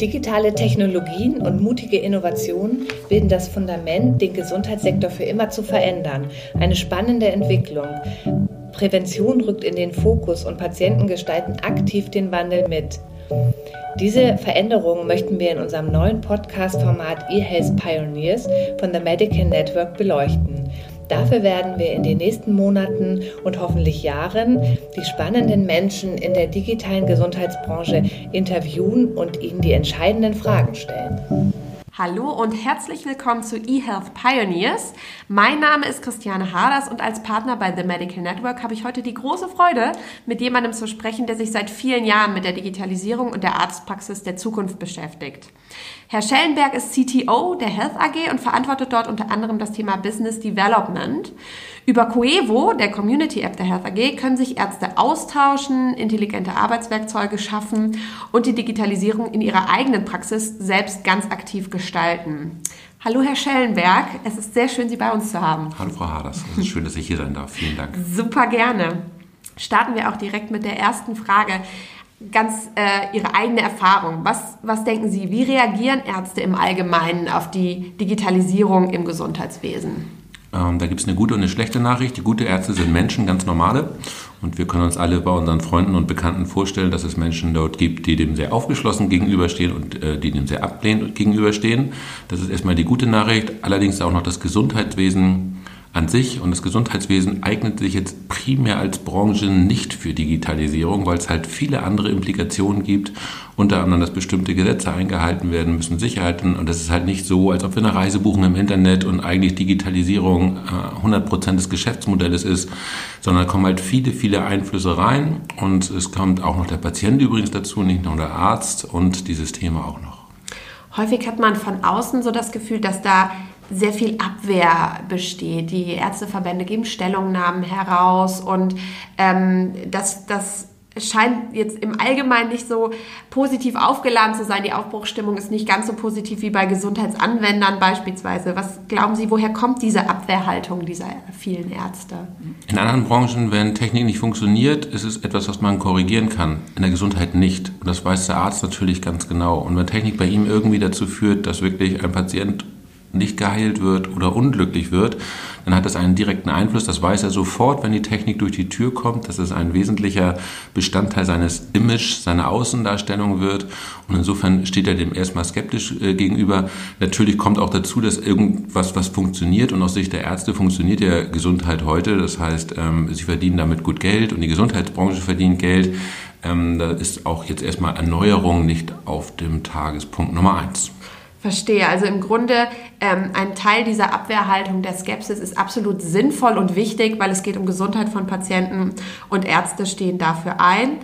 Digitale Technologien und mutige Innovationen bilden das Fundament, den Gesundheitssektor für immer zu verändern. Eine spannende Entwicklung. Prävention rückt in den Fokus und Patienten gestalten aktiv den Wandel mit. Diese Veränderungen möchten wir in unserem neuen Podcast-Format eHealth Pioneers von The Medical Network beleuchten. Dafür werden wir in den nächsten Monaten und hoffentlich Jahren die spannenden Menschen in der digitalen Gesundheitsbranche interviewen und ihnen die entscheidenden Fragen stellen. Hallo und herzlich willkommen zu eHealth Pioneers. Mein Name ist Christiane Harders und als Partner bei The Medical Network habe ich heute die große Freude, mit jemandem zu sprechen, der sich seit vielen Jahren mit der Digitalisierung und der Arztpraxis der Zukunft beschäftigt. Herr Schellenberg ist CTO der Health AG und verantwortet dort unter anderem das Thema Business Development. Über Coevo, der Community App der Health AG, können sich Ärzte austauschen, intelligente Arbeitswerkzeuge schaffen und die Digitalisierung in ihrer eigenen Praxis selbst ganz aktiv gestalten. Hallo Herr Schellenberg, es ist sehr schön, Sie bei uns zu haben. Hallo Frau Haders, es ist schön, dass ich hier sein darf. Vielen Dank. Super gerne. Starten wir auch direkt mit der ersten Frage ganz äh, Ihre eigene Erfahrung. Was, was denken Sie, wie reagieren Ärzte im Allgemeinen auf die Digitalisierung im Gesundheitswesen? Ähm, da gibt es eine gute und eine schlechte Nachricht. Die gute Ärzte sind Menschen, ganz normale. Und wir können uns alle bei unseren Freunden und Bekannten vorstellen, dass es Menschen dort gibt, die dem sehr aufgeschlossen gegenüberstehen und äh, die dem sehr ablehnend gegenüberstehen. Das ist erstmal die gute Nachricht. Allerdings auch noch das Gesundheitswesen an sich und das Gesundheitswesen eignet sich jetzt primär als Branche nicht für Digitalisierung, weil es halt viele andere Implikationen gibt, unter anderem, dass bestimmte Gesetze eingehalten werden müssen, Sicherheiten. Und das ist halt nicht so, als ob wir eine Reise buchen im Internet und eigentlich Digitalisierung äh, 100 Prozent des Geschäftsmodells ist, sondern da kommen halt viele, viele Einflüsse rein. Und es kommt auch noch der Patient übrigens dazu, nicht nur der Arzt und die Systeme auch noch. Häufig hat man von außen so das Gefühl, dass da sehr viel Abwehr besteht. Die Ärzteverbände geben Stellungnahmen heraus und ähm, das, das scheint jetzt im Allgemeinen nicht so positiv aufgeladen zu sein. Die Aufbruchsstimmung ist nicht ganz so positiv wie bei Gesundheitsanwendern beispielsweise. Was glauben Sie, woher kommt diese Abwehrhaltung dieser vielen Ärzte? In anderen Branchen, wenn Technik nicht funktioniert, ist es etwas, was man korrigieren kann. In der Gesundheit nicht. Und das weiß der Arzt natürlich ganz genau. Und wenn Technik bei ihm irgendwie dazu führt, dass wirklich ein Patient nicht geheilt wird oder unglücklich wird, dann hat das einen direkten Einfluss. Das weiß er sofort, wenn die Technik durch die Tür kommt, dass es ein wesentlicher Bestandteil seines Image, seiner Außendarstellung wird. Und insofern steht er dem erstmal skeptisch äh, gegenüber. Natürlich kommt auch dazu, dass irgendwas, was funktioniert und aus Sicht der Ärzte funktioniert ja Gesundheit heute. Das heißt, ähm, sie verdienen damit gut Geld und die Gesundheitsbranche verdient Geld. Ähm, da ist auch jetzt erstmal Erneuerung nicht auf dem Tagespunkt Nummer eins. Verstehe. Also im Grunde ähm, ein Teil dieser Abwehrhaltung der Skepsis ist absolut sinnvoll und wichtig, weil es geht um Gesundheit von Patienten und Ärzte stehen dafür ein.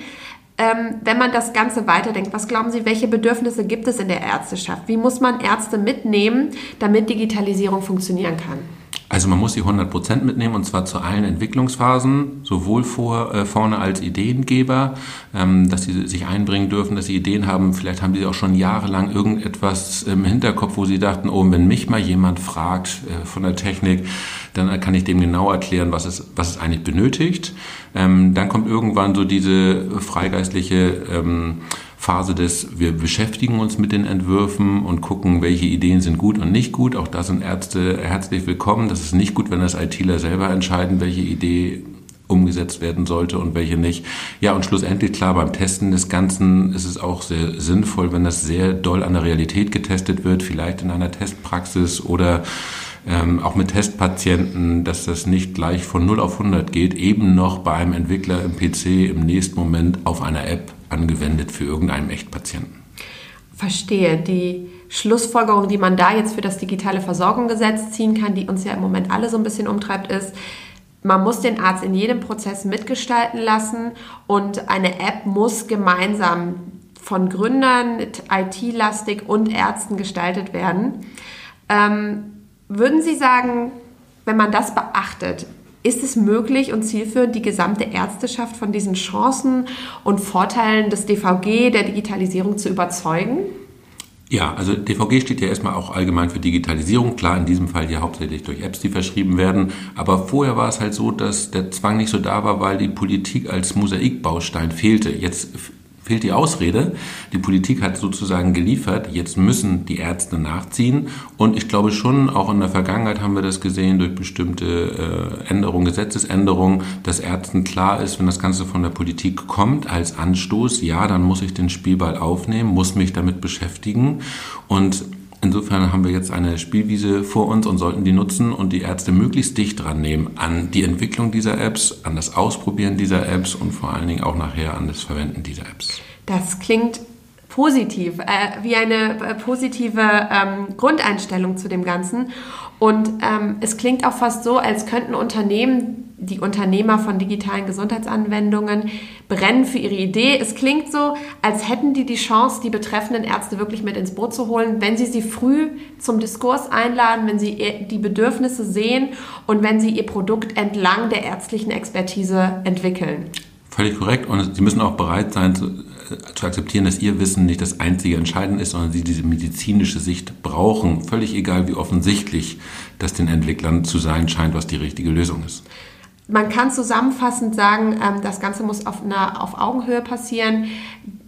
Ähm, wenn man das Ganze weiterdenkt, was glauben Sie, welche Bedürfnisse gibt es in der Ärzteschaft? Wie muss man Ärzte mitnehmen, damit Digitalisierung funktionieren kann? Also man muss die 100% mitnehmen und zwar zu allen Entwicklungsphasen, sowohl vor, äh, vorne als Ideengeber, ähm, dass sie sich einbringen dürfen, dass sie Ideen haben. Vielleicht haben sie auch schon jahrelang irgendetwas im Hinterkopf, wo sie dachten, oh, wenn mich mal jemand fragt äh, von der Technik, dann kann ich dem genau erklären, was es, was es eigentlich benötigt. Ähm, dann kommt irgendwann so diese freigeistliche ähm, Phase des, wir beschäftigen uns mit den Entwürfen und gucken, welche Ideen sind gut und nicht gut. Auch da sind Ärzte herzlich willkommen. Das ist nicht gut, wenn das ITler selber entscheiden, welche Idee umgesetzt werden sollte und welche nicht. Ja, und schlussendlich klar, beim Testen des Ganzen ist es auch sehr sinnvoll, wenn das sehr doll an der Realität getestet wird, vielleicht in einer Testpraxis oder ähm, auch mit Testpatienten, dass das nicht gleich von 0 auf 100 geht, eben noch bei einem Entwickler im PC im nächsten Moment auf einer App angewendet für irgendeinen Echtpatienten. Verstehe. Die Schlussfolgerung, die man da jetzt für das digitale Versorgungsgesetz ziehen kann, die uns ja im Moment alle so ein bisschen umtreibt, ist, man muss den Arzt in jedem Prozess mitgestalten lassen und eine App muss gemeinsam von Gründern, IT-lastig und Ärzten gestaltet werden. Ähm, würden Sie sagen, wenn man das beachtet, ist es möglich und zielführend, die gesamte Ärzteschaft von diesen Chancen und Vorteilen des DVG, der Digitalisierung zu überzeugen? Ja, also DVG steht ja erstmal auch allgemein für Digitalisierung. Klar, in diesem Fall ja hauptsächlich durch Apps, die verschrieben werden. Aber vorher war es halt so, dass der Zwang nicht so da war, weil die Politik als Mosaikbaustein fehlte. Jetzt fehlt die Ausrede. Die Politik hat sozusagen geliefert, jetzt müssen die Ärzte nachziehen. Und ich glaube schon, auch in der Vergangenheit haben wir das gesehen durch bestimmte äh, Änderungen, Gesetzesänderungen, dass Ärzten klar ist, wenn das Ganze von der Politik kommt als Anstoß, ja, dann muss ich den Spielball aufnehmen, muss mich damit beschäftigen. Und Insofern haben wir jetzt eine Spielwiese vor uns und sollten die nutzen und die Ärzte möglichst dicht dran nehmen an die Entwicklung dieser Apps, an das Ausprobieren dieser Apps und vor allen Dingen auch nachher an das Verwenden dieser Apps. Das klingt positiv, äh, wie eine äh, positive ähm, Grundeinstellung zu dem Ganzen. Und ähm, es klingt auch fast so, als könnten Unternehmen die Unternehmer von digitalen Gesundheitsanwendungen brennen für ihre Idee. Es klingt so, als hätten die die Chance, die betreffenden Ärzte wirklich mit ins Boot zu holen, wenn sie sie früh zum Diskurs einladen, wenn sie die Bedürfnisse sehen und wenn sie ihr Produkt entlang der ärztlichen Expertise entwickeln. Völlig korrekt. Und Sie müssen auch bereit sein zu, äh, zu akzeptieren, dass Ihr Wissen nicht das einzige Entscheidende ist, sondern Sie diese medizinische Sicht brauchen. Völlig egal, wie offensichtlich das den Entwicklern zu sein scheint, was die richtige Lösung ist. Man kann zusammenfassend sagen, ähm, das Ganze muss auf, einer, auf Augenhöhe passieren.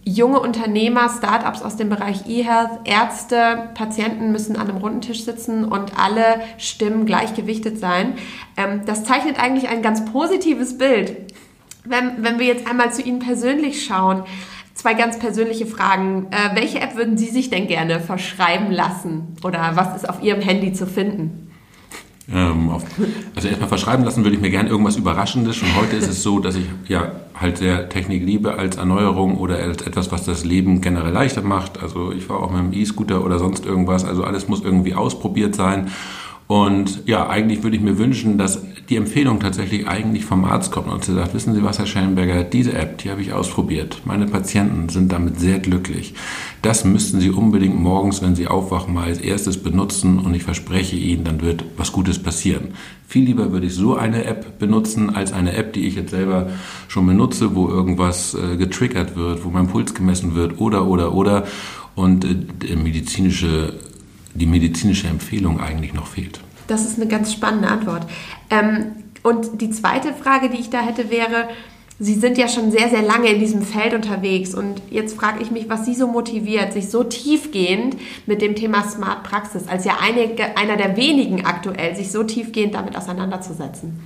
Junge Unternehmer, Startups aus dem Bereich E-Health, Ärzte, Patienten müssen an einem runden Tisch sitzen und alle Stimmen gleichgewichtet sein. Ähm, das zeichnet eigentlich ein ganz positives Bild. Wenn, wenn wir jetzt einmal zu Ihnen persönlich schauen, zwei ganz persönliche Fragen. Äh, welche App würden Sie sich denn gerne verschreiben lassen? Oder was ist auf Ihrem Handy zu finden? Ähm, auf, also erstmal verschreiben lassen würde ich mir gerne irgendwas Überraschendes. Schon heute ist es so, dass ich ja halt sehr Technik liebe als Erneuerung oder als etwas, was das Leben generell leichter macht. Also ich fahre auch mit einem E-Scooter oder sonst irgendwas. Also alles muss irgendwie ausprobiert sein. Und ja, eigentlich würde ich mir wünschen, dass die Empfehlung tatsächlich eigentlich vom Arzt kommt und sie sagt, wissen Sie was, Herr Schellenberger, diese App, die habe ich ausprobiert. Meine Patienten sind damit sehr glücklich. Das müssten Sie unbedingt morgens, wenn Sie aufwachen, mal als erstes benutzen und ich verspreche Ihnen, dann wird was Gutes passieren. Viel lieber würde ich so eine App benutzen, als eine App, die ich jetzt selber schon benutze, wo irgendwas äh, getriggert wird, wo mein Puls gemessen wird oder, oder, oder und äh, medizinische die medizinische Empfehlung eigentlich noch fehlt? Das ist eine ganz spannende Antwort. Ähm, und die zweite Frage, die ich da hätte, wäre, Sie sind ja schon sehr, sehr lange in diesem Feld unterwegs und jetzt frage ich mich, was Sie so motiviert, sich so tiefgehend mit dem Thema Smart Praxis, als ja einige, einer der wenigen aktuell, sich so tiefgehend damit auseinanderzusetzen.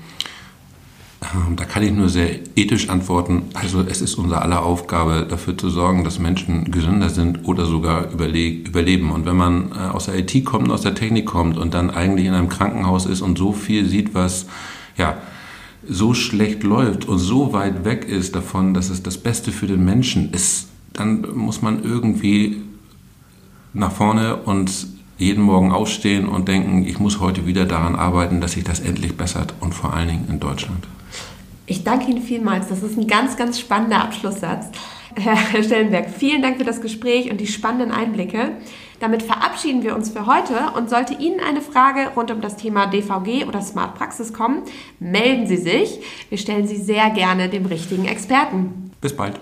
Ähm, da kann ich nur sehr ethisch antworten. Also es ist unser aller Aufgabe, dafür zu sorgen, dass Menschen gesünder sind oder sogar überleben. Und wenn man äh, aus der IT kommt, aus der Technik kommt und dann eigentlich in einem Krankenhaus ist und so viel sieht, was ja so schlecht läuft und so weit weg ist davon, dass es das Beste für den Menschen ist, dann muss man irgendwie nach vorne und jeden Morgen aufstehen und denken, ich muss heute wieder daran arbeiten, dass sich das endlich bessert und vor allen Dingen in Deutschland. Ich danke Ihnen vielmals. Das ist ein ganz, ganz spannender Abschlusssatz. Herr Stellenberg, vielen Dank für das Gespräch und die spannenden Einblicke. Damit verabschieden wir uns für heute und sollte Ihnen eine Frage rund um das Thema DVG oder Smart Praxis kommen, melden Sie sich. Wir stellen Sie sehr gerne dem richtigen Experten. Bis bald.